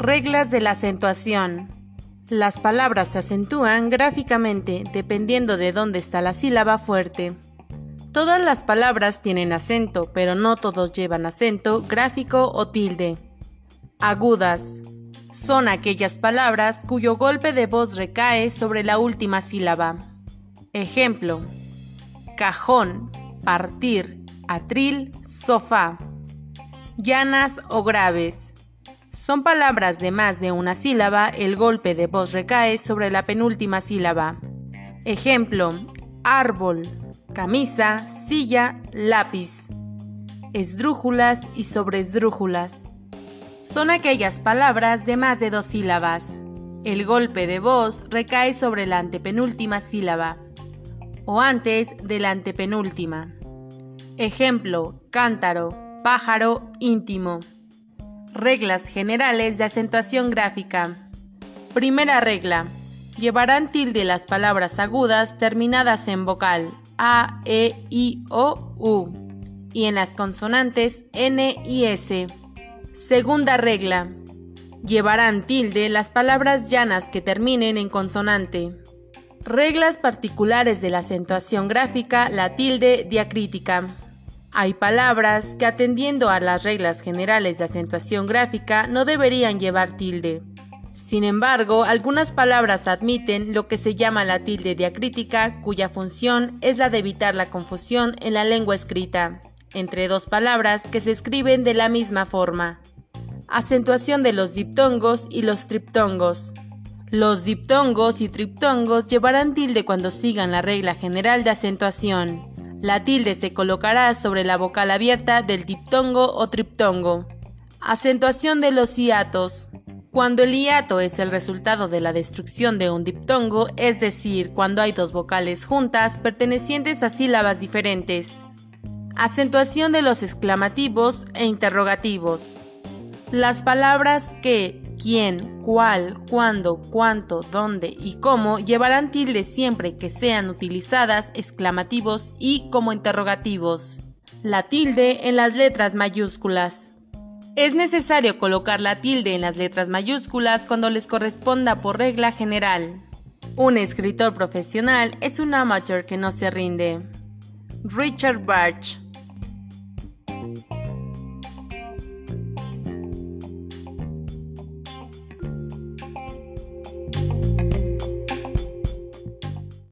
Reglas de la acentuación. Las palabras se acentúan gráficamente dependiendo de dónde está la sílaba fuerte. Todas las palabras tienen acento, pero no todos llevan acento gráfico o tilde. Agudas. Son aquellas palabras cuyo golpe de voz recae sobre la última sílaba. Ejemplo. Cajón, partir, atril, sofá. Llanas o graves son palabras de más de una sílaba, el golpe de voz recae sobre la penúltima sílaba. Ejemplo, árbol, camisa, silla, lápiz. Esdrújulas y sobresdrújulas. Son aquellas palabras de más de dos sílabas. El golpe de voz recae sobre la antepenúltima sílaba o antes de la antepenúltima. Ejemplo, cántaro, pájaro, íntimo. Reglas generales de acentuación gráfica. Primera regla. Llevarán tilde las palabras agudas terminadas en vocal A, E, I, O, U y en las consonantes N y S. Segunda regla. Llevarán tilde las palabras llanas que terminen en consonante. Reglas particulares de la acentuación gráfica, la tilde diacrítica. Hay palabras que atendiendo a las reglas generales de acentuación gráfica no deberían llevar tilde. Sin embargo, algunas palabras admiten lo que se llama la tilde diacrítica, cuya función es la de evitar la confusión en la lengua escrita, entre dos palabras que se escriben de la misma forma. Acentuación de los diptongos y los triptongos. Los diptongos y triptongos llevarán tilde cuando sigan la regla general de acentuación. La tilde se colocará sobre la vocal abierta del diptongo o triptongo. Acentuación de los hiatos. Cuando el hiato es el resultado de la destrucción de un diptongo, es decir, cuando hay dos vocales juntas pertenecientes a sílabas diferentes. Acentuación de los exclamativos e interrogativos. Las palabras que, quién, cuál, cuándo, cuánto, dónde y cómo llevarán tilde siempre que sean utilizadas exclamativos y como interrogativos. La tilde en las letras mayúsculas. Es necesario colocar la tilde en las letras mayúsculas cuando les corresponda por regla general. Un escritor profesional es un amateur que no se rinde. Richard Barch